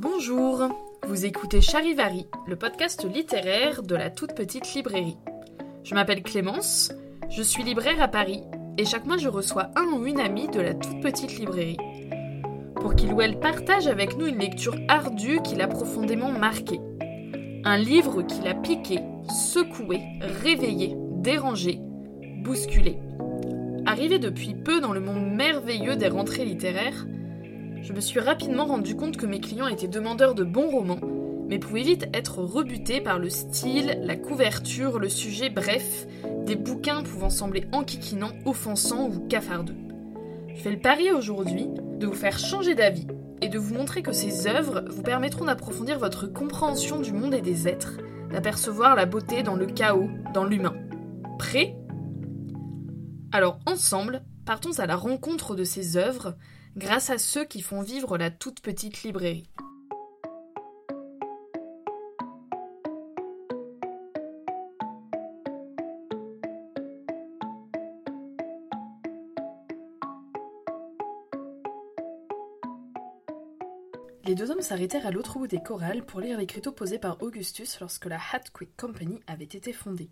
Bonjour, vous écoutez Charivari, le podcast littéraire de la toute petite librairie. Je m'appelle Clémence, je suis libraire à Paris et chaque mois je reçois un ou une amie de la toute petite librairie pour qu'il ou elle partage avec nous une lecture ardue qui l'a profondément marqué. Un livre qui l'a piqué, secoué, réveillé, dérangé, bousculé. Arrivé depuis peu dans le monde merveilleux des rentrées littéraires, je me suis rapidement rendu compte que mes clients étaient demandeurs de bons romans, mais pouvaient vite être rebutés par le style, la couverture, le sujet, bref, des bouquins pouvant sembler enquiquinants, offensants ou cafardeux. Je fais le pari aujourd'hui de vous faire changer d'avis et de vous montrer que ces œuvres vous permettront d'approfondir votre compréhension du monde et des êtres, d'apercevoir la beauté dans le chaos, dans l'humain. Prêt? Alors ensemble, partons à la rencontre de ces œuvres grâce à ceux qui font vivre la toute petite librairie. Les deux hommes s'arrêtèrent à l'autre bout des chorales pour lire l'écriteau posé par Augustus lorsque la Hat Quick Company avait été fondée.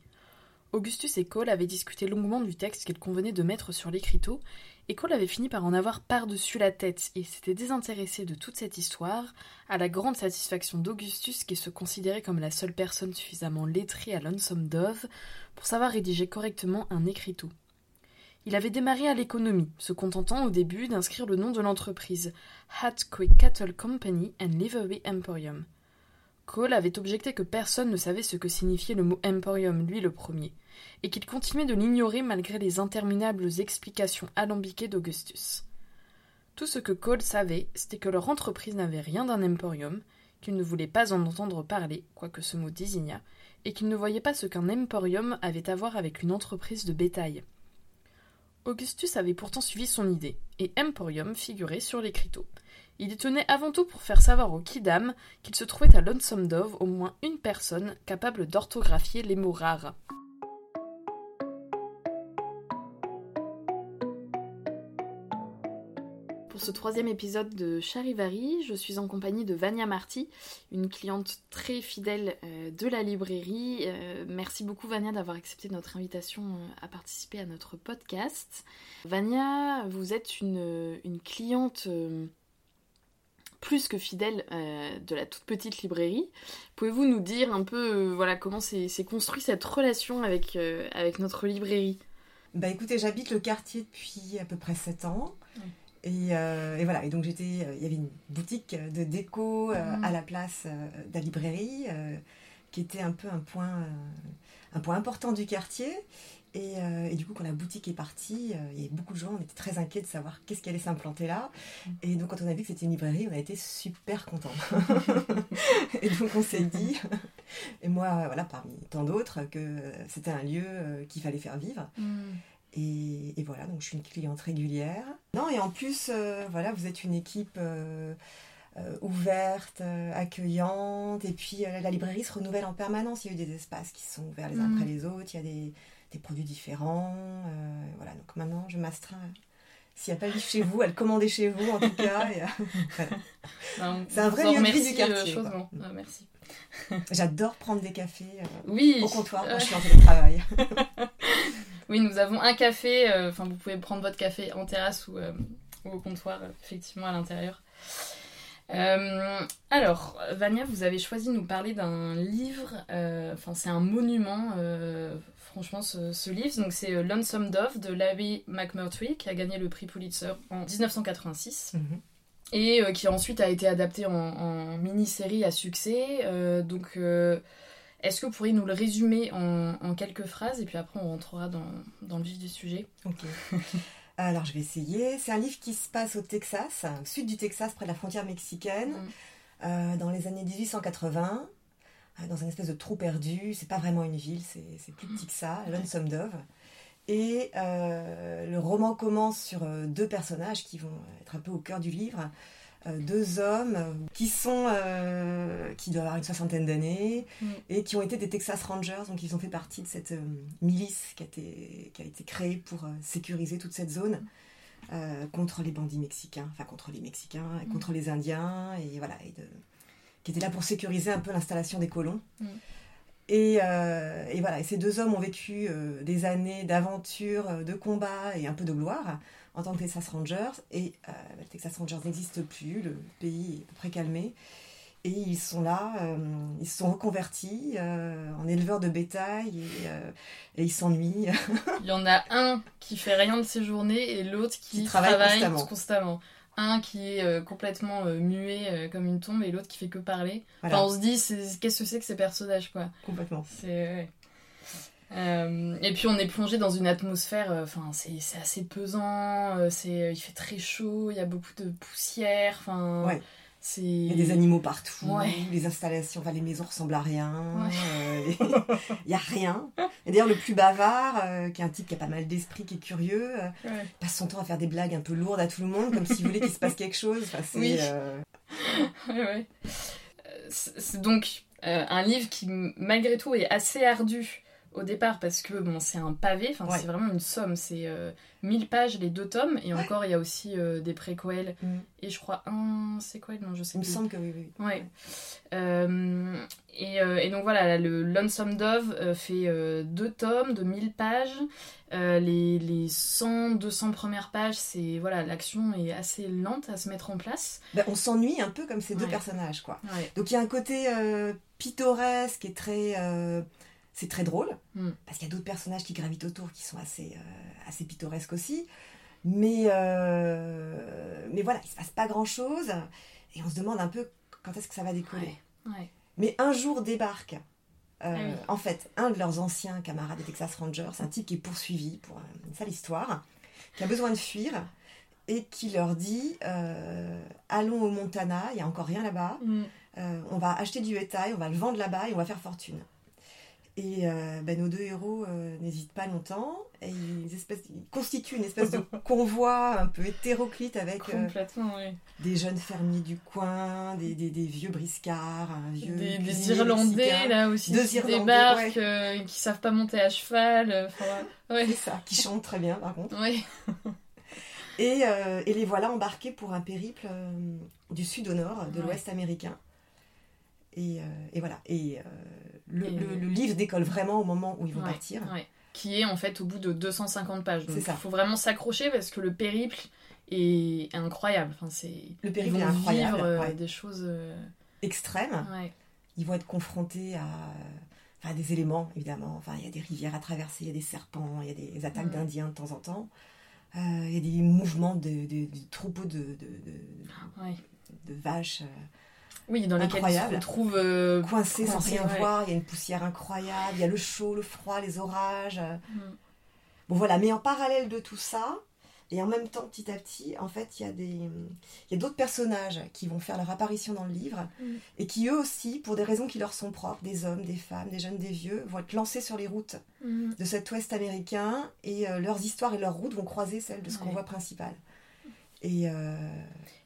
Augustus et Cole avaient discuté longuement du texte qu'il convenait de mettre sur l'écriteau, et Cole avait fini par en avoir par-dessus la tête et s'était désintéressé de toute cette histoire, à la grande satisfaction d'Augustus qui se considérait comme la seule personne suffisamment lettrée à Lonesome Dove pour savoir rédiger correctement un écriteau. Il avait démarré à l'économie, se contentant au début d'inscrire le nom de l'entreprise Hat Quick Cattle Company and Livery Emporium. Cole avait objecté que personne ne savait ce que signifiait le mot Emporium, lui le premier, et qu'il continuait de l'ignorer malgré les interminables explications alambiquées d'Augustus. Tout ce que Cole savait, c'était que leur entreprise n'avait rien d'un emporium, qu'il ne voulait pas en entendre parler, quoique ce mot désignât, et qu'il ne voyait pas ce qu'un emporium avait à voir avec une entreprise de bétail. Augustus avait pourtant suivi son idée, et emporium figurait sur l'écriteau. Il y tenait avant tout pour faire savoir au Kidam qu'il se trouvait à Lonesome Dove au moins une personne capable d'orthographier les mots rares. Pour ce troisième épisode de Charivari, je suis en compagnie de Vania Marty, une cliente très fidèle euh, de la librairie. Euh, merci beaucoup Vania d'avoir accepté notre invitation euh, à participer à notre podcast. Vania, vous êtes une cliente plus que fidèle de la toute petite librairie. Pouvez-vous nous dire un peu voilà, comment s'est construit cette relation avec, avec notre librairie? Bah écoutez, j'habite le quartier depuis à peu près 7 ans. Et, voilà, et donc j'étais, il y avait une boutique de déco à la place de la librairie, qui était un peu un point, un point important du quartier. Et, du coup, quand la boutique est partie, il y avait beaucoup de gens, on était très inquiets de savoir qu'est-ce qui allait s'implanter là. Et donc, quand on a vu que c'était une librairie, on a été super contents. et donc, on s'est dit, et moi, voilà, parmi tant d'autres, que c'était un lieu qu'il fallait faire vivre. Et, voilà, donc je suis une cliente régulière. Non, et en plus, voilà, vous êtes une équipe ouverte, accueillante. Et puis la librairie se renouvelle en permanence. Il y a eu des espaces qui sont ouverts les uns après les autres. Il y a des, des produits différents. voilà, donc maintenant, je m'astreins. S'il n'y a pas livre chez vous, à le commander chez vous en tout cas. C'est un vrai lieu du quartier. merci. J'adore prendre des cafés oui. au comptoir quand je suis en télétravail. Oui, nous avons un café. Euh, enfin, vous pouvez prendre votre café en terrasse ou, euh, au comptoir, effectivement, à l'intérieur. Euh, alors, Vania, vous avez choisi de nous parler d'un livre. Enfin, c'est un monument. franchement, ce, livre. Donc, c'est Lonesome Dove de Larry McMurtry qui a gagné le prix Pulitzer en 1986. Mhm. Et qui ensuite a été adapté en, en mini-série à succès. donc, est-ce que vous pourriez nous le résumer en, quelques phrases? Et puis après on rentrera dans, le vif du sujet Ok. Alors je vais essayer. C'est un livre qui se passe au Texas, au sud du Texas, près de la frontière mexicaine, mm. euh, dans les années 1880, euh, dans une espèce de trou perdu. C'est pas vraiment une ville, c'est plus petit que ça, Lonesome Dove. Et euh, le roman commence sur deux personnages qui vont être un peu au cœur du livre. Euh, deux hommes qui sont euh, qui doivent avoir une soixantaine d'années mm. et qui ont été des Texas Rangers donc ils ont fait partie de cette euh, milice qui a été qui a été créée pour sécuriser toute cette zone contre les bandits mexicains enfin contre les mexicains et mm. contre les indiens et voilà et de qui était là pour sécuriser un peu l'installation des colons. Mm. Et, et voilà, et ces deux hommes ont vécu des années d'aventure, euh, de combat et un peu de gloire en tant que Texas Rangers. Et euh, le Texas Rangers n'existe plus, le pays est à peu près calmé. Et ils sont là, euh, ils se sont reconvertis euh, en éleveurs de bétail et, et ils s'ennuient. Il y en a un qui fait rien de ses journées et l'autre qui, Qui travaille travaille, constamment. constamment. Un qui est complètement muet comme une tombe et l'autre qui fait que parler. Voilà, Enfin, on se dit, qu'est-ce que c'est que ces personnages, quoi? Complètement. C'est. ouais. Euh, et puis on est plongé dans une atmosphère, euh, enfin c'est c'est assez pesant, euh, c'est il fait très chaud, il y a beaucoup de poussière, enfin Ouais. c'est Il y a des animaux partout, Ouais. les installations, enfin les maisons ressemblent à rien, Ouais. il n'y a rien. Et d'ailleurs le plus bavard, qui est un type qui a pas mal d'esprit, qui est curieux, Ouais. passe son temps à faire des blagues un peu lourdes à tout le monde, comme s'il voulait qu'il se passe quelque chose. Enfin, c'est, Oui. Ouais, ouais. C'est c'est donc un livre qui, malgré tout, est assez ardu au départ parce que bon, c'est un pavé, enfin, Ouais. c'est vraiment une somme. C'est euh, 1000 pages les deux tomes, et Ouais. encore, il y a aussi euh, des préquels, Mm. et je crois un séquel, non, je sais il me plus. semble que oui, oui. Ouais. Euh, et, euh, et donc voilà, le Lonesome Dove fait deux tomes de 1000 pages. Les, les 100, 200 premières pages, c'est voilà, l'action est assez lente à se mettre en place. Ben, on s'ennuie un peu comme ces deux personnages, quoi. Donc il y a un côté pittoresque et très. C'est très drôle, Mm. parce qu'il y a d'autres personnages qui gravitent autour qui sont assez, euh, assez pittoresques aussi. Mais, euh, mais voilà, il se passe pas grand chose. Et on se demande un peu quand est-ce que ça va décoller. Ouais. Ouais. Mais un jour débarque, euh, Ah oui. en fait, un de leurs anciens camarades des Texas Rangers, un type qui est poursuivi pour une sale histoire, qui a besoin de fuir et qui leur dit euh, Allons au Montana, il n'y a encore rien là-bas, Mm. euh, on va acheter du bétail, on va le vendre là-bas et on va faire fortune. Et euh, ben, nos deux héros euh, n'hésitent pas longtemps et ils, constituent une espèce de convoi un peu hétéroclite avec euh, oui. des jeunes fermiers du coin, des, des- des vieux briscards, un vieux Des, Irlandais mexicain. là aussi Deux qui Irlandais, débarquent, euh, qui savent pas monter à cheval. Enfin, ouais. C'est ça, qui chantent très bien par contre. Ouais. Et, et les voilà embarqués pour un périple du sud au nord, de Ouais. l'ouest américain. Et, euh, et voilà. Et, euh, le, Et- le- le livre décolle vraiment au moment où ils vont Ouais, partir. ouais. Qui est en fait au bout de 250 pages. Donc il faut vraiment s'accrocher parce que le périple est incroyable. Enfin, c'est... Le Ils périple vont est incroyable. vivre euh, ouais. des choses. Extrême. Ouais. Ils vont être confrontés à, enfin, des éléments, évidemment. Enfin, il y a des rivières à traverser, il y a des serpents, il y a des attaques Mm. d'Indiens de temps en temps. Euh, il y a des mouvements de, de- de troupeaux de, vaches Oui, dans lesquels ils se Incroyable. retrouvent. euh, coincés sans rien ouais. voir. Il y a une poussière incroyable. Il y a le chaud, le froid, les orages. mm, Bon voilà, mais en parallèle de tout ça, et en même temps, petit à petit, en fait, il y a des, il y a d'autres personnages qui vont faire leur apparition dans le livre Mm. et qui eux aussi, pour des raisons qui leur sont propres, des hommes, des femmes, des jeunes, des vieux, vont être lancés sur les routes mm. de cet Ouest américain et euh, leurs histoires et leurs routes vont croiser celles de ce Ouais. convoi principal. Et, euh,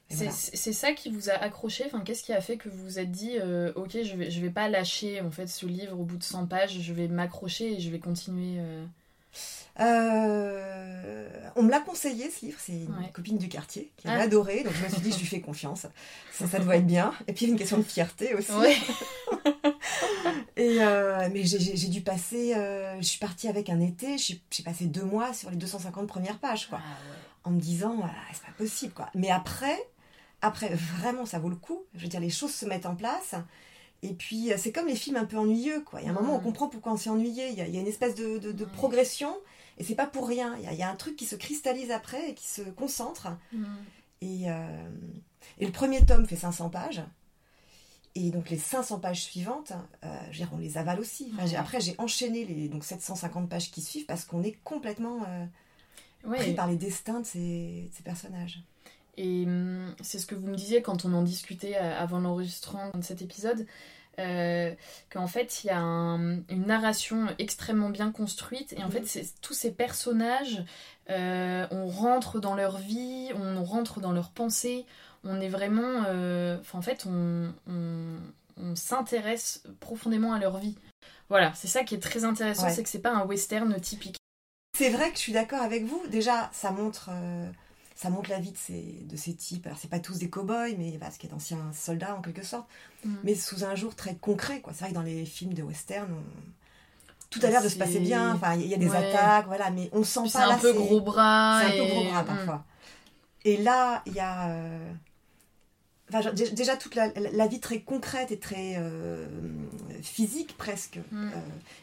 et C'est voilà. ça qui vous a accroché enfin, Qu'est-ce qui a fait que vous vous êtes dit euh, Ok, je vais, je vais pas lâcher en fait ce livre au bout de 100 pages, je vais m'accrocher et je vais continuer. euh. Euh, on me l'a conseillé ce livre, c'est une Ouais. copine du quartier qui Ah. a adoré, donc je me suis dit je lui fais confiance, ça, ça doit être bien. Et puis il y a une question de fierté aussi. Ouais. Et euh, mais j'ai- dû passer, euh, je suis partie avec un été, j'ai j'ai passé deux mois sur les 250 premières pages, quoi, Ah ouais. en me disant ah, c'est pas possible, quoi. Mais après, après vraiment ça vaut le coup. Je veux dire les choses se mettent en place. Et puis euh, c'est comme les films un peu ennuyeux, quoi. Il y a un moment où on Mm. comprend pourquoi on s'est ennuyé. Il y, a, il y a une espèce de, de- de Ouais. progression. Et c'est pas pour rien. Il y, a, il y a un truc qui se cristallise après et qui se concentre. Mm. Et, euh, et le premier tome fait 500 pages. Et donc les 500 pages suivantes, euh, je veux dire, on les avale aussi. Enfin. Après, j'ai enchaîné les donc 750 pages qui suivent parce qu'on est complètement euh, Ouais, pris par les destins de ces, de ces personnages. Et hum, c'est ce que vous me disiez quand on en discutait euh, avant l'enregistrement de cet épisode, euh, qu'en fait il y a un- une narration extrêmement bien construite et en Mhm. fait tous ces personnages, euh, on rentre dans leur vie, on rentre dans leurs pensées, on est vraiment, euh, en fait on, on- on s'intéresse profondément à leur vie. Voilà, c'est ça qui est très intéressant, Ouais. c'est que c'est pas un western typique. C'est vrai que je suis d'accord avec vous. Déjà, ça montre. euh, ça montre la vie de ces, de ces types. Alors, c'est pas tous des cow-boys, mais parce qu'il y a d'anciens soldats en quelque sorte, Mm. mais sous un jour très concret. quoi. C'est vrai que dans les films de western, on- tout a l'air de se passer bien. Enfin, il y a des Ouais. attaques, voilà, mais on sent Puis pas. c'est un là, peu gros bras. C'est un peu gros bras Mm. parfois. Et là, il y a. euh, enfin, déjà, toute la, vie très concrète et très euh, physique presque. Mm. euh,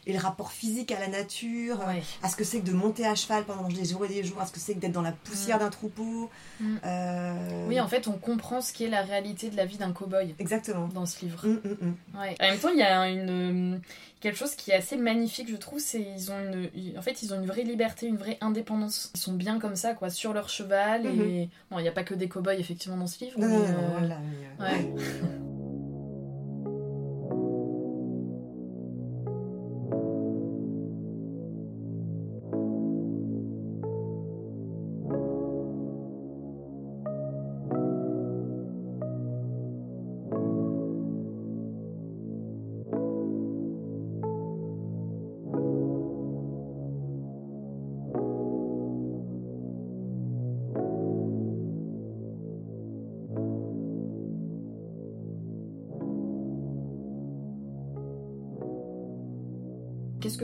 et le rapport physique à la nature, à ce que c'est que de monter à cheval pendant des jours et des jours, à ce que c'est que d'être dans la poussière d'un troupeau. Mm. euh, Oui, en fait, on comprend ce qu'est la réalité de la vie d'un cow-boy Exactement. dans ce livre. Mm, mm, mm. Ouais. En même temps, il y a une quelque chose qui est assez magnifique, je trouve. C'est ils ont une, ils- en fait, ils ont une vraie liberté, une vraie indépendance. Ils sont bien comme ça, quoi, sur leur cheval. Et bon, il n'y a pas que des cow-boys effectivement dans ce livre. Non, non, mais, non, euh, mais, euh, ouais.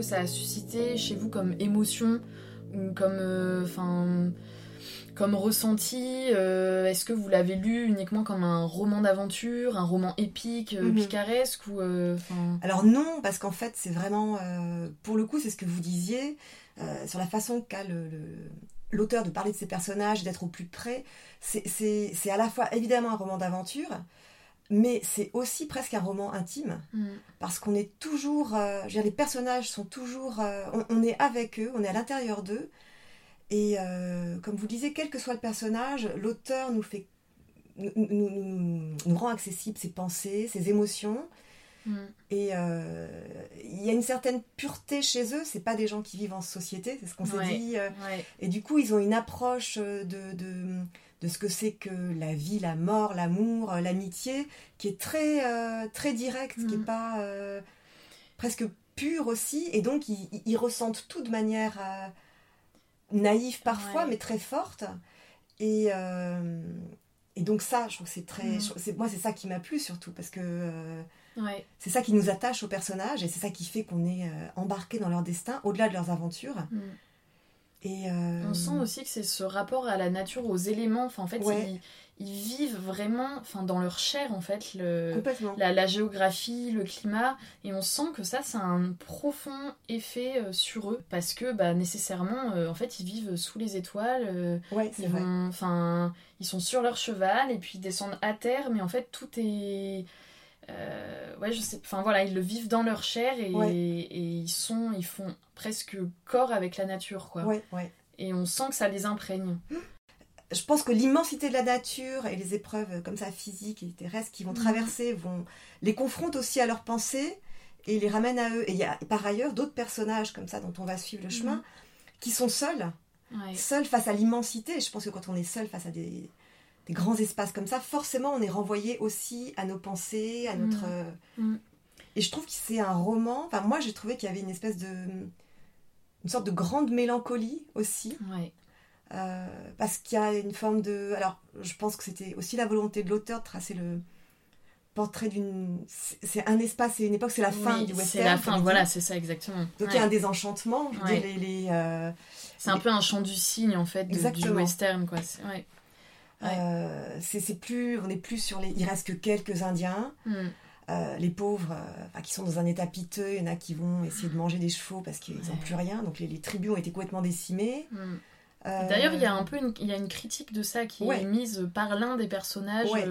Ça a suscité chez vous comme émotion ou comme, euh, comme ressenti euh, Est-ce que vous l'avez lu uniquement comme un roman d'aventure, un roman épique, euh, Mhm. picaresque ou, Alors non, parce qu'en fait, c'est vraiment, pour le coup, c'est ce que vous disiez, sur la façon qu'a le- le- l'auteur de parler de ses personnages, d'être au plus près. C'est à la fois évidemment un roman d'aventure, mais c'est aussi presque un roman intime, mm, parce qu'on est toujours, euh, je veux dire, les personnages sont toujours, euh, on, on est avec eux, on est à l'intérieur d'eux, et euh, comme vous disiez, quel que soit le personnage, l'auteur nous fait, nous, nous- nous- nous rend accessible ses pensées, ses émotions. mm, Et euh, il y a une certaine pureté chez eux. C'est pas des gens qui vivent en société, c'est ce qu'on s'est Ouais. dit. ouais, Et du coup, ils ont une approche de, de, de ce que c'est que la vie, la mort, l'amour, euh, l'amitié, qui est très, euh, très directe, qui est Mhm. pas euh, presque pure aussi. Et donc, ils, ressentent tout de manière euh, naïve parfois, Ouais. mais très forte. Et, et donc ça, je trouve que c'est très... Je- c'est- moi, c'est ça qui m'a plu surtout, parce que... ouais, c'est ça qui nous attache aux personnages et c'est ça qui fait qu'on est embarqué dans leur destin, au-delà de leurs aventures. mm. Et euh, On sent aussi que c'est ce rapport à la nature, aux éléments. Enfin, en fait, Ouais. ils, ils vivent vraiment, enfin, dans leur chair, en fait, le, la, la géographie, le climat, et on sent que ça, ça a un profond effet euh, sur eux, parce que bah, nécessairement, euh, en fait, ils vivent sous les étoiles, euh, Ouais, ils, enfin, ils sont sur leur cheval, et puis ils descendent à terre, mais en fait, tout est... euh, ouais, je sais, enfin voilà, ils le vivent dans leur chair et, Ouais. et ils sont, ils font presque corps avec la nature, quoi. Ouais, ouais. Et on sent que ça les imprègne. Je pense que l'immensité de la nature et les épreuves comme ça physiques et terrestres qui vont Mhm. traverser vont les confrontent aussi à leurs pensées et les ramènent à eux. Et il y a par ailleurs d'autres personnages comme ça dont on va suivre le chemin Mhm. qui sont seuls, seuls face à l'immensité. Je pense que quand on est seul face à des, des grands espaces comme ça, forcément on est renvoyé aussi à nos pensées, à notre... Mhm. euh. Et je trouve que c'est un roman. Enfin, moi j'ai trouvé qu'il y avait une espèce de. une sorte de grande mélancolie aussi. Ouais. euh, parce qu'il y a une forme de. Alors, je pense que c'était aussi la volonté de l'auteur de tracer le portrait d'une. C'est un espace et une époque, c'est la fin Oui, du western. C'est la fin, il voilà, c'est ça exactement. Donc Ouais. il y a un désenchantement. Ouais. les, euh, C'est un peu un chant du cygne en fait de- du western quoi. Ouais. Ouais. euh, c'est plus. On n'est plus sur les. Il reste que quelques Indiens. Mm. Euh, les pauvres, euh, qui sont dans un état piteux, il y en a qui vont essayer de manger des chevaux parce qu'ils n'ont Ouais. plus rien. Donc les, les tribus ont été complètement décimées. Mm. Euh, D'ailleurs, il y a un peu une, il y a une critique de ça qui Ouais. est mise par l'un des personnages Ouais.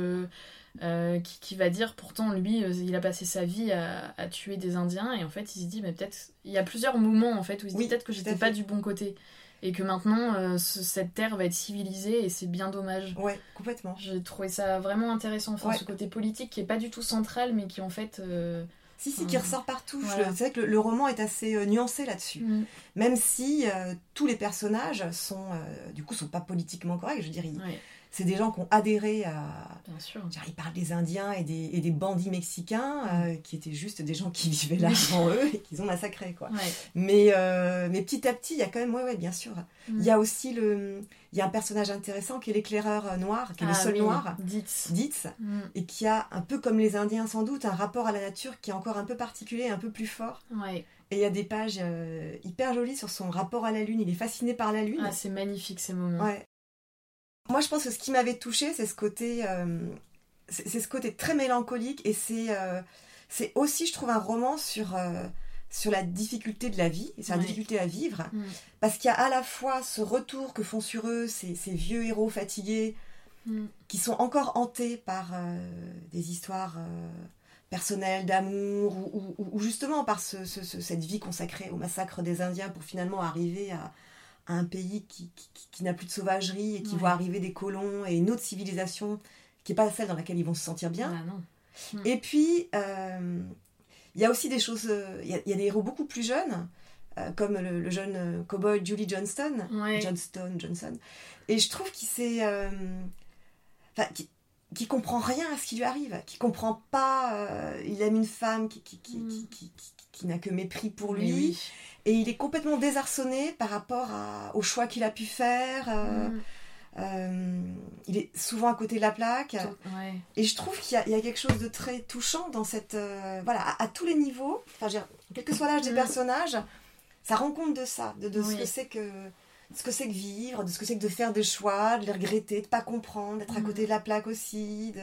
qui, qui va dire pourtant lui, il a passé sa vie à, à tuer des Indiens et en fait il se dit mais peut-être il y a plusieurs moments en fait où il se Oui, dit peut-être que j'étais pas du bon côté et que maintenant euh, ce- cette terre va être civilisée et c'est bien dommage. Ouais, complètement. J'ai trouvé ça vraiment intéressant, enfin, Ouais. ce côté politique qui est pas du tout central mais qui en fait euh, Si, si, qui ressort partout. Voilà. C'est vrai que le, le roman est assez euh, nuancé là-dessus. mm, Même si tous les personnages sont, du coup, sont pas politiquement corrects. Je veux dire, ils- ouais. C'est des gens qui ont adhéré à. Bien sûr. Ils parlent des Indiens et des, et des bandits mexicains, Mm. euh, qui étaient juste des gens qui vivaient là avant eux et qu'ils ont massacrés, quoi. Ouais. Mais, euh, mais petit à petit, il y a quand même, ouais, ouais, bien sûr. Mm. Il y a aussi le, il y a un personnage intéressant qui est l'éclaireur euh, noir, qui est le Ah seul oui, noir, Dites. Dietz, Mm. et qui a un peu comme les Indiens sans doute un rapport à la nature qui est encore un peu particulier, un peu plus fort. Ouais. Et il y a des pages euh, hyper jolies sur son rapport à la lune. Il est fasciné par la lune. Ah, c'est magnifique ces moments. Ouais. Moi, je pense que ce qui m'avait touché, c'est ce côté, euh, c'est ce côté très mélancolique, et c'est, euh, c'est aussi, je trouve, un roman sur euh, sur la difficulté de la vie, et sur la Ouais. difficulté à vivre, Mm. parce qu'il y a à la fois ce retour que font sur eux ces, ces vieux héros fatigués, Mm. qui sont encore hantés par des histoires personnelles d'amour, ou, ou- ou- ou justement par ce- ce- ce- cette vie consacrée au massacre des Indiens pour finalement arriver à, à un pays qui, qui- qui- n'a plus de sauvagerie et qui Ouais. voit arriver des colons et une autre civilisation qui n'est pas celle dans laquelle ils vont se sentir bien. Ah non. Et puis, euh, il y a aussi des choses, euh, il y, a- il y a des héros beaucoup plus jeunes, euh, comme le, le jeune cowboy Julie Johnston, Ouais. Johnston, Johnson. Et je trouve qu'il s'est. euh, qui, qui comprend rien à ce qui lui arrive, qui comprend pas. il aime une femme qui, qui, qui, Mm. Qui, n'a que mépris pour lui. oui. Et il est complètement désarçonné par rapport à- au choix qu'il a pu faire. euh, Mm. euh, il est souvent à côté de la plaque. Ouais. Et je trouve qu'il y, a- il y a quelque chose de très touchant dans cette. euh, voilà, à, à tous les niveaux, enfin, quel que soit l'âge des Mm. personnages, ça rend compte de ça, de, de ce que c'est que. de ce que c'est que vivre, de ce que c'est que de faire des choix, de les regretter, de pas comprendre, d'être à Mm. côté de la plaque aussi. De...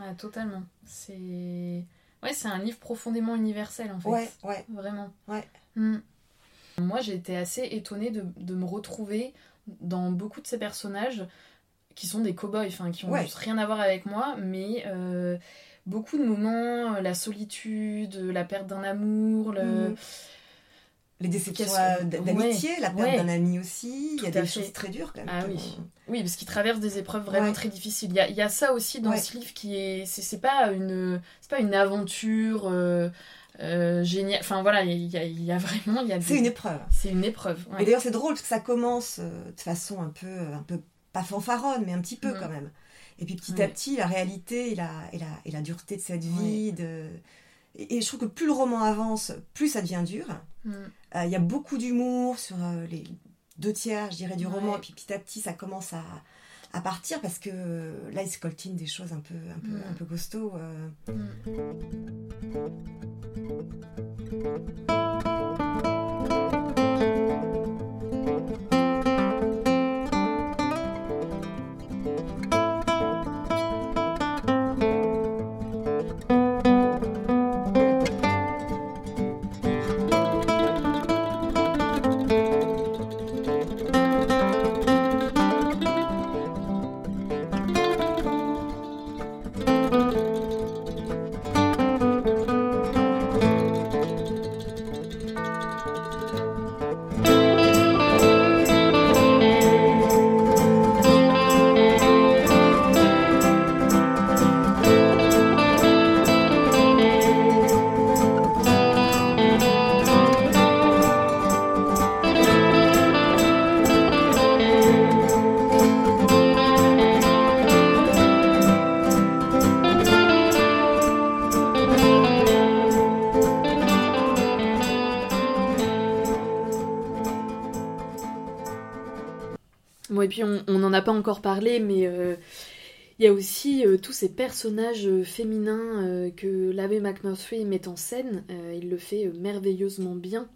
Ouais, totalement. C'est. Ouais, c'est un livre profondément universel en fait. Ouais, ouais. Vraiment. Ouais. Mm. Moi, j'ai été assez étonnée de, de me retrouver dans beaucoup de ces personnages qui sont des cow-boys, enfin, qui ont Ouais. juste rien à voir avec moi, mais euh, beaucoup de moments, euh, la solitude, la perte d'un amour, le... Mm. Les déceptions euh, d'amitié, la perte ouais. d'un ami aussi. Il y a des fait. choses très dures quand même. Ah oui. Oui, parce qu'ils traversent des épreuves vraiment Ouais. très difficiles. Il y a, il y a ça aussi dans ce livre qui est. C'est pas une, c'est pas une aventure euh, euh, géniale. Enfin voilà, il y a, il y a vraiment. il y a C'est une épreuve. C'est une épreuve. Et d'ailleurs, c'est drôle parce que ça commence euh, de façon un peu, un peu, pas fanfaronne, mais un petit peu Mhm. quand même. Et puis petit à petit, la réalité et la, et la, et la dureté de cette vie. De... Et, et je trouve que plus le roman avance, plus ça devient dur. Mm. Euh, Il y a beaucoup d'humour sur euh, les deux tiers, je dirais, du roman. Et puis petit à petit, ça commence à, à partir parce que là, il se coltine des choses un peu, un peu, Mhm. un peu costauds. euh. Mm. Pas encore parlé, mais euh, il y a aussi euh, tous ces personnages euh, féminins euh, que l'abbé McMurphy met en scène. Euh, il le fait euh, merveilleusement bien.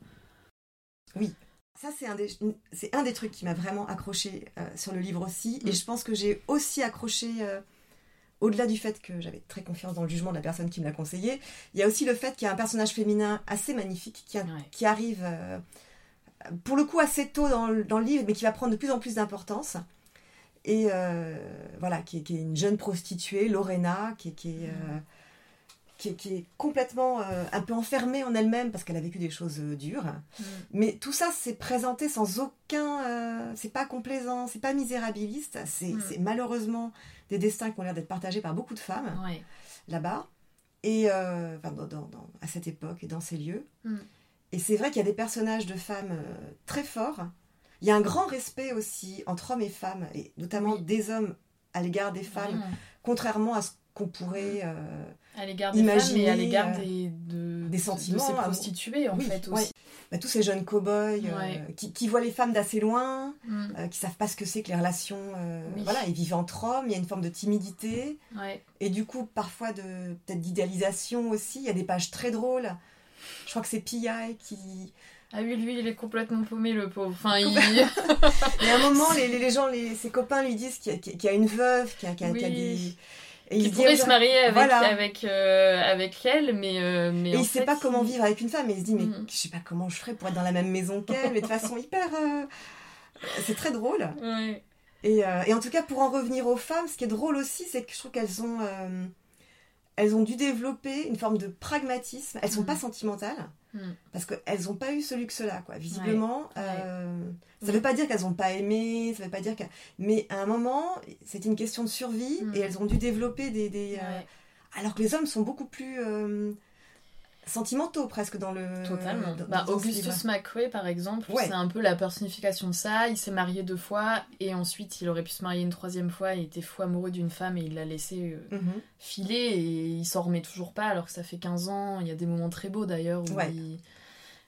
Ça, c'est un, des, c'est un des trucs qui m'a vraiment accroché euh, sur le livre aussi. Mm. Et je pense que j'ai aussi accroché, euh, au-delà du fait que j'avais très confiance dans le jugement de la personne qui me l'a conseillé, il y a aussi le fait qu'il y a un personnage féminin assez magnifique qui, a- Ouais. qui arrive, euh, pour le coup, assez tôt dans le livre, mais qui va prendre de plus en plus d'importance. Et euh, voilà, qui est, qui est une jeune prostituée, Lorena, qui, est- qui est... euh, qui est, qui est complètement euh, un peu enfermée en elle-même parce qu'elle a vécu des choses euh, dures. Mais tout ça, c'est présenté sans aucun. euh, c'est pas complaisant, c'est pas misérabiliste. C'est Mm. c'est malheureusement des destins qui ont l'air d'être partagés par beaucoup de femmes Ouais. là-bas, et enfin, dans- dans- dans- à cette époque et dans ces lieux. Mm. Et c'est vrai qu'il y a des personnages de femmes très forts. Il y a un grand respect aussi entre hommes et femmes, et notamment Oui. des hommes à l'égard des femmes, Vraiment. contrairement à ce qu'on pourrait. euh, À l'égard des Imaginer, femmes et à l'égard euh, des, de, des sentiments, de ces prostituées, en oui, fait, ouais. bah, tous ces jeunes cow-boys euh, qui, qui voient les femmes d'assez loin, Mm. euh, qui savent pas ce que c'est que les relations. euh, Oui. Voilà, ils vivent entre hommes, il y a une forme de timidité. Ouais. Et du coup, parfois, de peut-être d'idéalisation aussi. Il y a des pages très drôles. Je crois que c'est P.I. qui. Ah oui, lui, il est complètement paumé, le pauvre. Enfin, il... Et à un moment, les, les- les gens, les, ses copains lui disent qu'il y, a- qu'il y a une veuve, qu'il y a, qu'il y a- qu'il y a Oui. des. Et qui il pourrait se marier avec, Voilà. avec, euh, avec elle, mais, euh, mais Et en il sait fait, pas comment vivre avec une femme. Et il se dit, mais Mhm. je sais pas comment je ferais pour être dans la même maison qu'elle, mais de façon hyper. euh, C'est très drôle. Ouais. Et, euh, et en tout cas, pour en revenir aux femmes, ce qui est drôle aussi, c'est que je trouve qu'elles ont, euh, elles ont dû développer une forme de pragmatisme. Elles sont Mhm. pas sentimentales. Parce qu'elles n'ont pas eu ce luxe-là, quoi. Visiblement, Ouais. euh, ça Oui. veut pas dire qu'elles n'ont pas aimé, ça veut pas dire que, mais à un moment, c'était une question de survie Mhm. et elles ont dû développer des, des, euh, alors que les hommes sont beaucoup plus euh, sentimentaux presque dans le. Totalement. dans- Bah, dans Augustus. McRae, par exemple, Ouais. c'est un peu la personnification de ça. Il s'est marié deux fois et ensuite il aurait pu se marier une troisième fois. Il était fou amoureux d'une femme et il l'a laissé euh, Mhm. filer et il s'en remet toujours pas alors que ça fait 15 ans. Il y a des moments très beaux d'ailleurs où Ouais. il.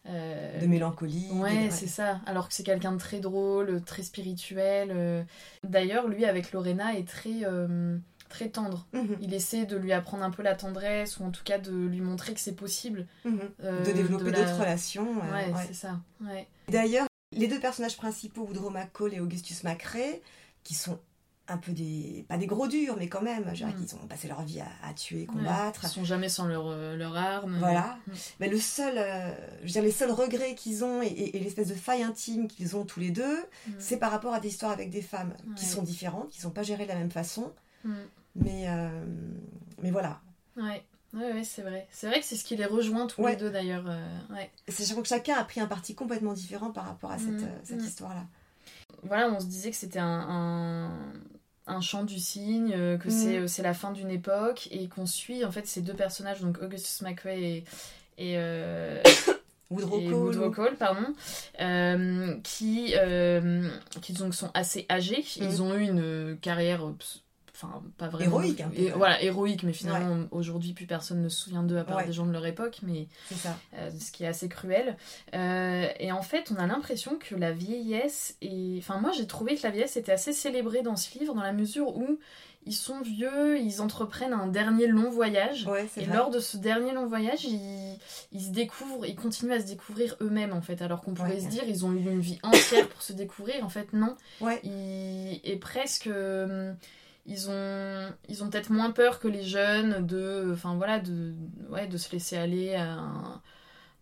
euh, De mélancolie. Ouais, c'est ça. Alors que c'est quelqu'un de très drôle, très spirituel. euh. D'ailleurs, lui, avec Lorena, est très, euh, très tendre. Mhm. Il essaie de lui apprendre un peu la tendresse, ou en tout cas de lui montrer que c'est possible. Mhm. euh, de développer la- d'autres relations. euh, Ouais, ouais. c'est ça. Ouais. D'ailleurs, les deux personnages principaux, Woodrow McCall et Augustus McRae, qui sont un peu des. pas des gros durs, mais quand même, je dirais Mm. qu'ils ont passé leur vie à, à tuer, Ouais. combattre. Ils sont jamais sans leur, euh, leur arme. Voilà. Mm. Mais le seul, euh, je veux dire, les seuls regrets qu'ils ont et, et- et l'espèce de faille intime qu'ils ont tous les deux, Mm. c'est par rapport à des histoires avec des femmes qui Ouais. sont différentes, qui ne sont pas gérées de la même façon. Mm. Mais, euh, mais voilà. Ouais. Ouais, ouais, c'est vrai. C'est vrai que c'est ce qui les rejoint tous Ouais. les deux d'ailleurs. euh, ouais. Sachant que chacun a pris un parti complètement différent par rapport à cette, Mm. euh, cette Mm. histoire-là. Voilà, on se disait que c'était un, un, un chant du cygne, euh, que Mhm. c'est c'est la fin d'une époque et qu'on suit en fait ces deux personnages, donc Augustus McRae et, et, euh, Woodrow Cole. Woodrow Cole, pardon, euh, qui, euh, qui donc sont assez âgés. Ils Mhm. ont eu une carrière, enfin pas vraiment Héroïque, un peu, et- voilà, héroïque, mais finalement aujourd'hui plus personne ne se souvient d'eux à part Ouais. des gens de leur époque, mais C'est ça. euh, ce qui est assez cruel. Euh, et en fait, on a l'impression que la vieillesse est... Enfin, moi, j'ai trouvé que la vieillesse était assez célébrée dans ce livre, dans la mesure où ils sont vieux, ils entreprennent un dernier long voyage. Ouais, Et vrai. lors de ce dernier long voyage, ils, ils se découvrent, ils continuent à se découvrir eux-mêmes en fait. Alors qu'on pourrait Ouais. se dire, ils ont eu une vie entière pour se découvrir. En fait, non. Ouais. Ils- et presque, euh, ils ont, ils ont peut-être moins peur que les jeunes de, enfin voilà, de, ouais, de se laisser aller à, un-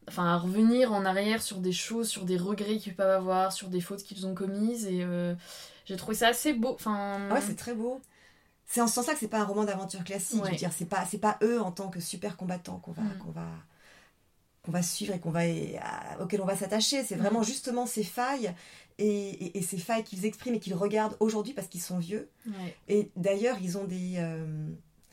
enfin à revenir en arrière sur des choses, sur des regrets qu'ils peuvent avoir, sur des fautes qu'ils ont commises. Et euh, j'ai trouvé ça assez beau. Enfin, Ah Ouais, c'est très beau. C'est en ce sens-là que c'est pas un roman d'aventure classique. Ouais. Je veux dire, c'est pas, c'est pas eux en tant que super combattants qu'on va, Mm. qu'on va, qu'on va suivre et qu'on va, à- auxquels on va s'attacher. C'est Mm. vraiment justement ces failles et, et- et ces failles qu'ils expriment et qu'ils regardent aujourd'hui parce qu'ils sont vieux. ouais. Et d'ailleurs, ils ont des, euh,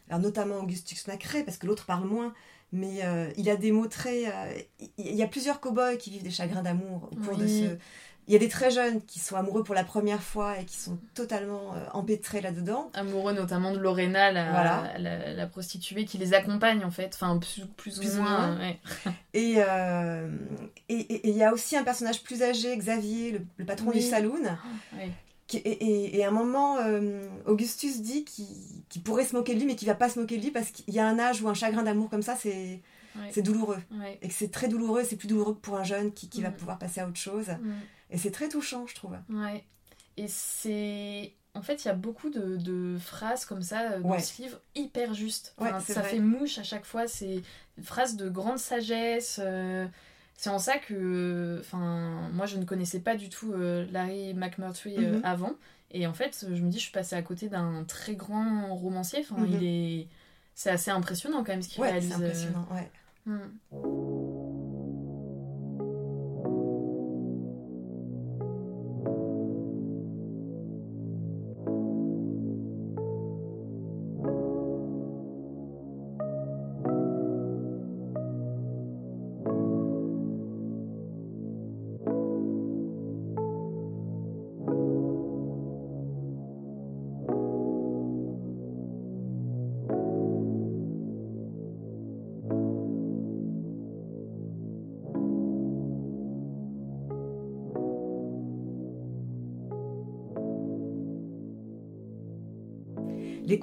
alors notamment Augustus Macrae parce que l'autre parle moins. Mais euh, il a des mots très. euh, il y a plusieurs cow-boys qui vivent des chagrins d'amour au cours de ce. Il y a des très jeunes qui sont amoureux pour la première fois et qui sont totalement euh, empêtrés là-dedans. amoureux notamment de Lorena, la, Voilà. la, la prostituée qui les accompagne en fait, enfin plus, plus, Plus ou moins. moins. ouais. Et euh, et- et- et il y a aussi un personnage plus âgé, Xavier, le, le patron Oui. du saloon. Qui- et, à un moment, euh, Augustus dit qu'il qu'il pourrait se moquer de lui, mais qu'il va pas se moquer de lui parce qu'il y a un âge où un chagrin d'amour comme ça, c'est Ouais. c'est douloureux. Ouais. Et que c'est très douloureux, c'est plus douloureux que pour un jeune qui, qui va pouvoir passer à autre chose. Et c'est très touchant, je trouve. Ouais. Et c'est. En fait, il y a beaucoup de, de phrases comme ça euh, dans Ouais. ce livre, hyper justes. Enfin, ça vrai. fait mouche à chaque fois. C'est des phrases de grande sagesse. euh, C'est en ça que. Enfin, moi, je ne connaissais pas du tout euh, Larry McMurtry euh, Mhm. avant. Et en fait, je me dis, je suis passée à côté d'un très grand romancier. Enfin, Mhm. il est. C'est assez impressionnant quand même ce qu'il Ouais, réalise. c'est impressionnant. Ouais. Mm.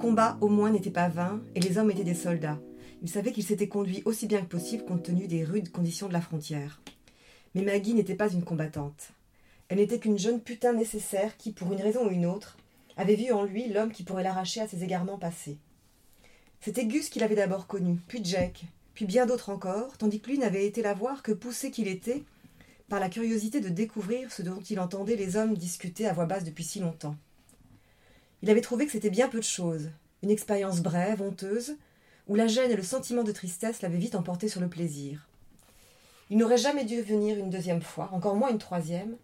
Combats, au moins, n'étaient pas vains, et les hommes étaient des soldats. Il savait qu'ils s'étaient conduits aussi bien que possible compte tenu des rudes conditions de la frontière. Mais Maggie n'était pas une combattante. Elle n'était qu'une jeune putain nécessaire qui, pour une raison ou une autre, avait vu en lui l'homme qui pourrait l'arracher à ses égarements passés. C'était Gus qu'il avait d'abord connu, puis Jack, puis bien d'autres encore, tandis que lui n'avait été la voir que poussé qu'il était par la curiosité de découvrir ce dont il entendait les hommes discuter à voix basse depuis si longtemps. Il avait trouvé que c'était bien peu de choses, une expérience brève, honteuse, où la gêne et le sentiment de tristesse l'avaient vite emporté sur le plaisir. Il n'aurait jamais dû venir une deuxième fois, encore moins une troisième,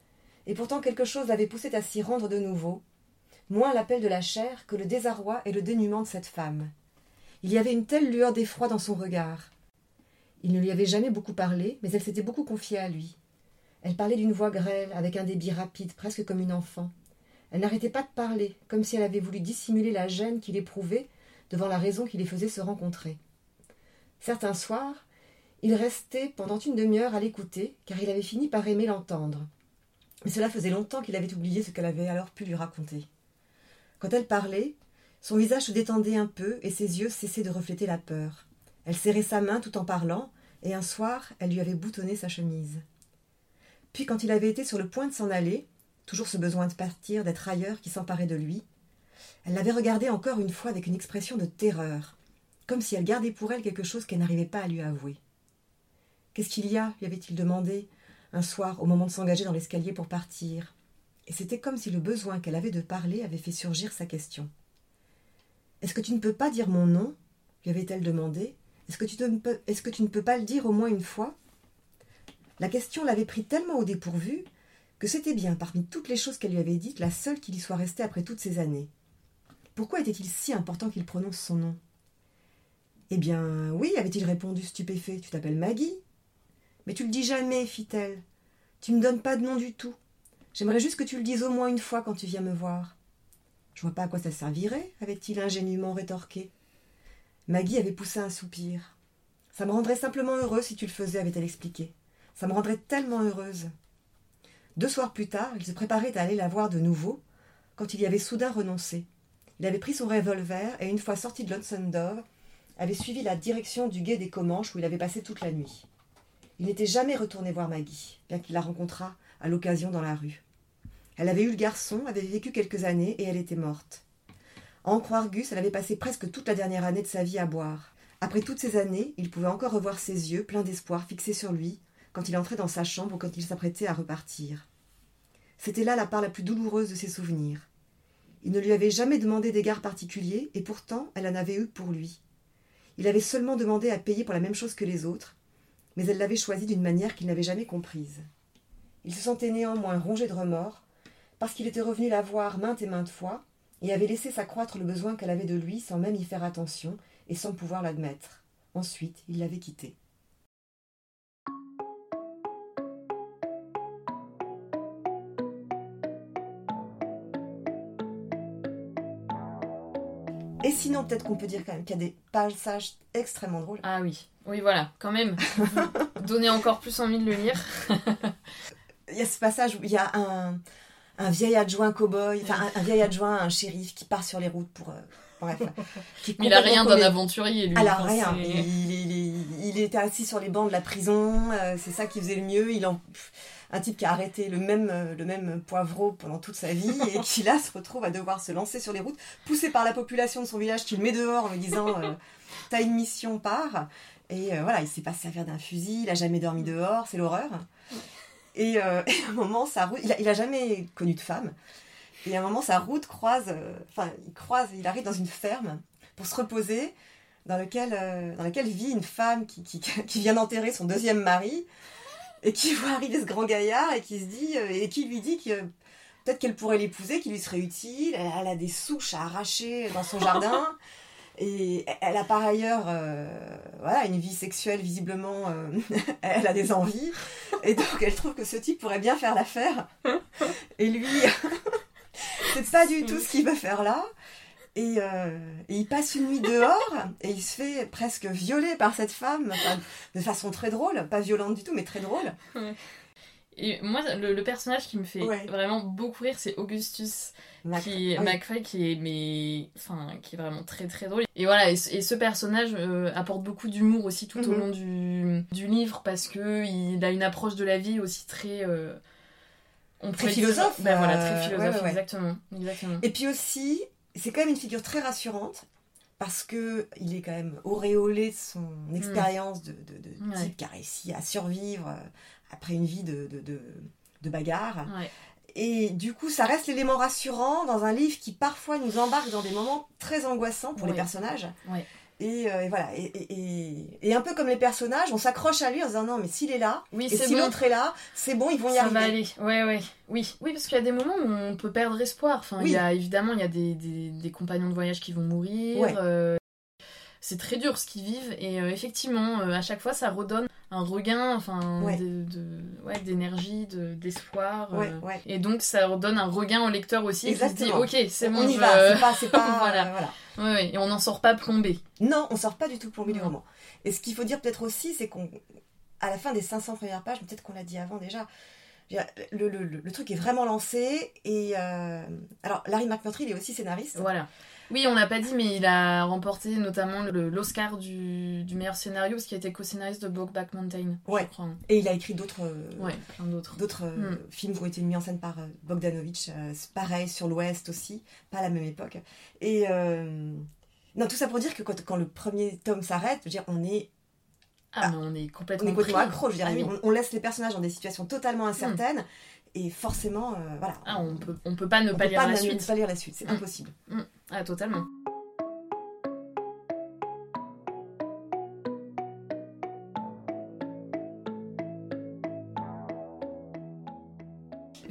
et pourtant quelque chose l'avait poussé à s'y rendre de nouveau, moins l'appel de la chair que le désarroi et le dénuement de cette femme. Il y avait une telle lueur d'effroi dans son regard. Il ne lui avait jamais beaucoup parlé, mais elle s'était beaucoup confiée à lui. Elle parlait d'une voix grêle, avec un débit rapide, presque comme une enfant. Elle n'arrêtait pas de parler, comme si elle avait voulu dissimuler la gêne qu'il éprouvait devant la raison qui les faisait se rencontrer. Certains soirs, il restait pendant une demi-heure à l'écouter, car il avait fini par aimer l'entendre. Mais cela faisait longtemps qu'il avait oublié ce qu'elle avait alors pu lui raconter. Quand elle parlait, son visage se détendait un peu et ses yeux cessaient de refléter la peur. Elle serrait sa main tout en parlant, et un soir, elle lui avait boutonné sa chemise. Puis, quand il avait été sur le point de s'en aller, toujours ce besoin de partir, d'être ailleurs qui s'emparait de lui, elle l'avait regardé encore une fois avec une expression de terreur, comme si elle gardait pour elle quelque chose qu'elle n'arrivait pas à lui avouer. Qu'est-ce qu'il y a? lui avait-il demandé, un soir, au moment de s'engager dans l'escalier pour partir. Et c'était comme si le besoin qu'elle avait de parler avait fait surgir sa question. Est-ce que tu ne peux pas dire mon nom? lui avait-elle demandé. Est-ce que, tu peux, est-ce que tu ne peux pas le dire au moins une fois? La question l'avait pris tellement au dépourvu que c'était bien, parmi toutes les choses qu'elle lui avait dites, la seule qui lui soit restée après toutes ces années. Pourquoi était-il si important qu'il prononce son nom? Eh bien, oui, avait-il répondu stupéfait, tu t'appelles Maggie? Mais tu le dis jamais, fit-elle. Tu ne me donnes pas de nom du tout. J'aimerais juste que tu le dises au moins une fois quand tu viens me voir. Je vois pas à quoi ça servirait, avait-il ingénument rétorqué. Maggie avait poussé un soupir. Ça me rendrait simplement heureuse si tu le faisais, avait-elle expliqué. Ça me rendrait tellement heureuse. Deux soirs plus tard, il se préparait à aller la voir de nouveau, quand il y avait soudain renoncé. Il avait pris son revolver et, une fois sorti de Lonesome Dove, avait suivi la direction du guet des Comanches où il avait passé toute la nuit. Il n'était jamais retourné voir Maggie, bien qu'il la rencontrât à l'occasion dans la rue. Elle avait eu le garçon, avait vécu quelques années et elle était morte. en croire Gus, elle avait passé presque toute la dernière année de sa vie à boire. Après toutes ces années, il pouvait encore revoir ses yeux, pleins d'espoir, fixés sur lui, quand il entrait dans sa chambre ou quand il s'apprêtait à repartir. C'était là la part la plus douloureuse de ses souvenirs. Il ne lui avait jamais demandé d'égard particulier, et pourtant elle en avait eu pour lui. Il avait seulement demandé à payer pour la même chose que les autres, mais elle l'avait choisi d'une manière qu'il n'avait jamais comprise. Il se sentait néanmoins rongé de remords, parce qu'il était revenu la voir maintes et maintes fois, et avait laissé s'accroître le besoin qu'elle avait de lui sans même y faire attention et sans pouvoir l'admettre. Ensuite, il l'avait quittée. Et sinon, peut-être qu'on peut dire quand même qu'il y a des passages extrêmement drôles. Ah oui, oui, voilà, quand même. Donner encore plus envie de le lire. il y a ce passage où il y a un, un vieil adjoint cow-boy, enfin un, vieil adjoint, un shérif qui part sur les routes pour. Euh, bref. il a rien d'un aventurier, lui. Alors, rien. Il, était assis sur les bancs de la prison, euh, c'est ça qui faisait le mieux. Il en, un type qui a arrêté le même, euh, le même poivreau pendant toute sa vie et qui là se retrouve à devoir se lancer sur les routes, poussé par la population de son village qui le met dehors en lui disant T'as une mission, pars. Et voilà, il sait pas servir d'un fusil, il a jamais dormi dehors, c'est l'horreur. Et, euh, à un moment, sa route, il a, jamais connu de femme. Et à un moment, sa route croise, euh, enfin, il croise, il arrive dans une ferme pour se reposer, dans, lequel, euh, dans laquelle vit une femme qui, qui, qui vient d'enterrer son deuxième mari, et qui voit arriver ce grand gaillard, et qui se dit, et qui lui dit que peut-être qu'elle pourrait l'épouser, qu'il lui serait utile, elle, a des souches à arracher dans son jardin. Et elle a par ailleurs euh, voilà, une vie sexuelle, visiblement, euh, elle a des envies. Et donc elle trouve que ce type pourrait bien faire l'affaire. Et lui, c'est pas du tout ce qu'il veut faire là. Euh, et, il passe une nuit dehors et il se fait presque violer par cette femme, de façon très drôle, pas violente du tout, mais très drôle. Et moi, le, personnage qui me fait vraiment beaucoup rire, c'est Augustus. qui, McFly qui est mais enfin qui est vraiment très très drôle et voilà et, ce personnage euh, apporte beaucoup d'humour aussi tout au mhm. long du, du, livre parce que il a une approche de la vie aussi très euh, on très philosophe ben voilà très philosophe exactement exactement et puis aussi c'est quand même une figure très rassurante parce que il est quand même auréolé de son mm. expérience de, de, de type qui a réussi à survivre euh, après une vie de, de bagarre. Et du coup, ça reste l'élément rassurant dans un livre qui parfois nous embarque dans des moments très angoissants pour les personnages. Euh, et, voilà, et, un peu comme les personnages, on s'accroche à lui en disant non, mais s'il est là, oui, et si l'autre est là, c'est bon, ils vont y ça arriver. Va aller. Ouais, ouais. Oui, oui parce qu'il y a des moments où on peut perdre espoir. Enfin, il y a, évidemment, il y a des, des, compagnons de voyage qui vont mourir. Euh, c'est très dur ce qu'ils vivent, et euh, effectivement, à chaque fois, ça redonne un regain enfin de, d'énergie de, d'espoir et donc ça redonne un regain au lecteur aussi qui se dit ok c'est bon on y va c'est pas, c'est pas voilà, voilà. et on n'en sort pas plombé. Non on sort pas du tout plombé du roman. Et ce qu'il faut dire peut-être aussi c'est qu'on à la fin des 500 premières pages peut-être qu'on l'a dit avant déjà le, le, le, truc est vraiment lancé et euh, alors Larry McMurtry il est aussi scénariste. Voilà oui, on l'a pas dit, mais il a remporté notamment l'Oscar du, du, meilleur scénario, parce qu'il a été co-scénariste de Brokeback Mountain. Ouais. Je crois. Et il a écrit d'autres ouais, d'autres d'autres euh, hmm. films qui ont été mis en scène par euh, Bogdanovich. Euh, pareil, sur l'Ouest aussi, pas à la même époque. Et non, tout ça pour dire que quand, quand le premier tome s'arrête, je veux dire, on est ah, mais on est complètement, on est complètement accro. Je veux dire, ah on, laisse les personnages dans des situations totalement incertaines. Et forcément, voilà. Ah, on peut, on peut pas ne pas, lire, la suite. pas lire la suite. C'est hmm. impossible. Hmm. Ah, totalement.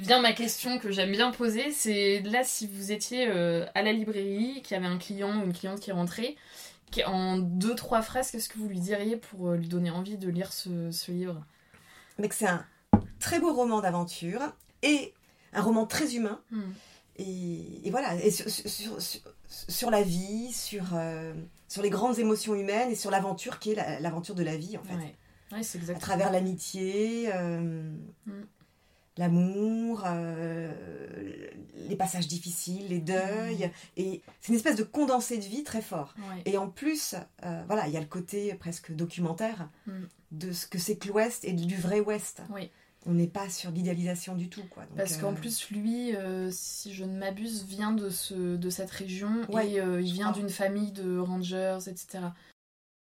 Vient ma question que j'aime bien poser, c'est là si vous étiez euh, à la librairie, qu'il y avait un client ou une cliente qui rentrait, en deux trois phrases, qu'est-ce que vous lui diriez pour euh, lui donner envie de lire ce, livre? Mais que c'est un très beau roman d'aventure et un roman très humain. Hmm. Et, voilà, et sur, la vie, sur, euh, sur les grandes émotions humaines et sur l'aventure qui est l'aventure de la vie, en fait. À travers l'amitié, euh, mm. l'amour, euh, les passages difficiles, les deuils. Mm. Et c'est une espèce de condensé de vie très fort. Et en plus, voilà, il y a le côté presque documentaire mm. de ce que c'est que l'Ouest et du vrai Ouest. Oui on n'est pas sur l'idéalisation du tout. Quoi. Parce qu'en euh, plus, lui, euh, si je ne m'abuse, vient de, ce, de cette région et euh, il vient d'une famille de rangers, etc.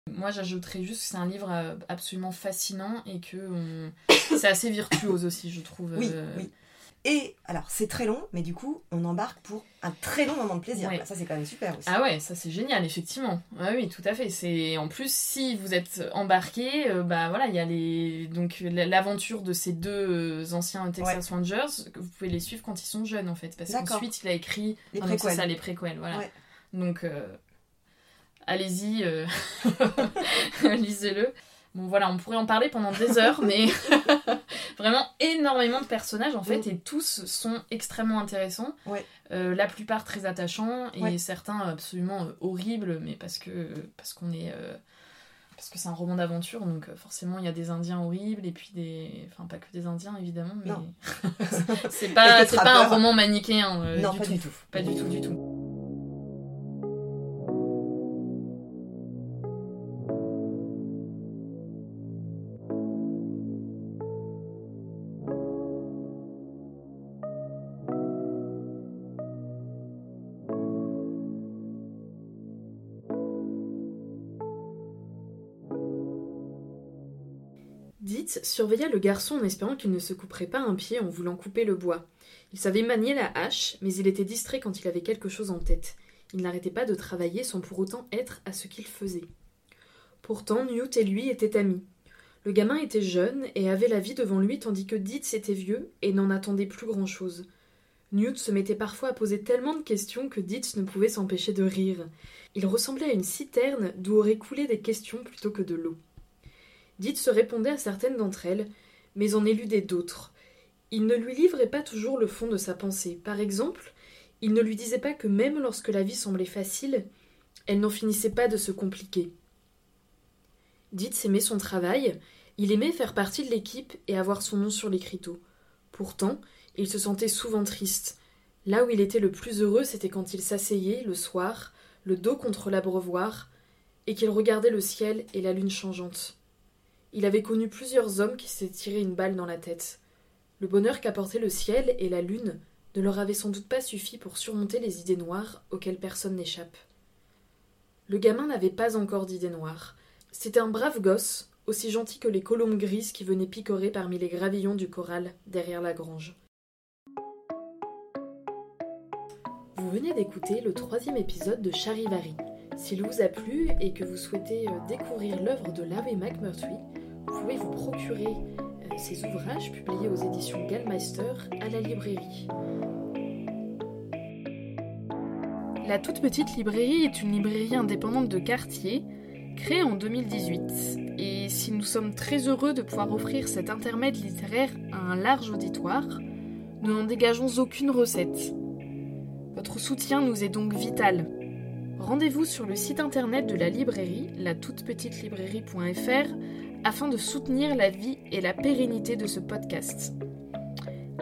Moi, j'ajouterais juste que c'est un livre absolument fascinant et que c'est assez virtuose aussi, je trouve. Oui, oui. Et alors, c'est très long, mais du coup, on embarque pour un très long moment de plaisir. Ça, c'est quand même super aussi. Ah ouais, ça, c'est génial, effectivement. Ah oui, tout à fait. C'est En plus, si vous êtes embarqué, euh, bah voilà, il y a les... donc l'aventure de ces deux euh, anciens Texas Rangers, vous pouvez les suivre quand ils sont jeunes, en fait. Parce qu'ensuite, il a écrit... Les préquels. ça, les préquels, voilà. Donc, euh, allez-y, lisez-le. Bon voilà, on pourrait en parler pendant des heures, mais vraiment énormément de personnages en fait, mm. et tous sont extrêmement intéressants. Euh, la plupart très attachants, et certains absolument euh, horribles, mais parce que parce qu'on est euh, parce que c'est un roman d'aventure, donc forcément il y a des Indiens horribles et puis des, enfin pas que des Indiens évidemment, mais c'est pas c'est pas un roman manichéen. non, pas du tout. Pas du tout, du tout. Surveilla le garçon en espérant qu'il ne se couperait pas un pied en voulant couper le bois. Il savait manier la hache, mais il était distrait quand il avait quelque chose en tête. Il n'arrêtait pas de travailler sans pour autant être à ce qu'il faisait. Pourtant, Newt et lui étaient amis. Le gamin était jeune et avait la vie devant lui tandis que Dietz était vieux et n'en attendait plus grand-chose. Newt se mettait parfois à poser tellement de questions que Dietz ne pouvait s'empêcher de rire. Il ressemblait à une citerne d'où auraient coulé des questions plutôt que de l'eau. Dite se répondait à certaines d'entre elles, mais en éludait d'autres. Il ne lui livrait pas toujours le fond de sa pensée. Par exemple, il ne lui disait pas que même lorsque la vie semblait facile, elle n'en finissait pas de se compliquer. Dite aimait son travail, il aimait faire partie de l'équipe et avoir son nom sur l'écriteau. Pourtant, il se sentait souvent triste. Là où il était le plus heureux, c'était quand il s'asseyait, le soir, le dos contre l'abreuvoir, et qu'il regardait le ciel et la lune changeante. Il avait connu plusieurs hommes qui s'étaient tiré une balle dans la tête. Le bonheur qu'apportaient le ciel et la lune ne leur avait sans doute pas suffi pour surmonter les idées noires auxquelles personne n'échappe. Le gamin n'avait pas encore d'idées noires. C'était un brave gosse, aussi gentil que les colombes grises qui venaient picorer parmi les gravillons du corral derrière la grange. Vous venez d'écouter le troisième épisode de Charivari. S'il vous a plu et que vous souhaitez euh, découvrir l'œuvre de Larry McMurtry, vous pouvez vous procurer euh, ces ouvrages publiés aux éditions Gallmeister à la librairie. La toute petite librairie est une librairie indépendante de quartier créée en 2018. Et si nous sommes très heureux de pouvoir offrir cet intermède littéraire à un large auditoire, nous n'en dégageons aucune recette. Votre soutien nous est donc vital. Rendez-vous sur le site internet de la librairie, la librairie.fr, afin de soutenir la vie et la pérennité de ce podcast.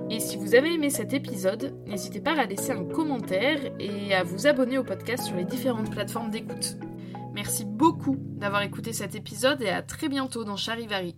Et si vous avez aimé cet épisode, n'hésitez pas à laisser un commentaire et à vous abonner au podcast sur les différentes plateformes d'écoute. Merci beaucoup d'avoir écouté cet épisode et à très bientôt dans Charivari.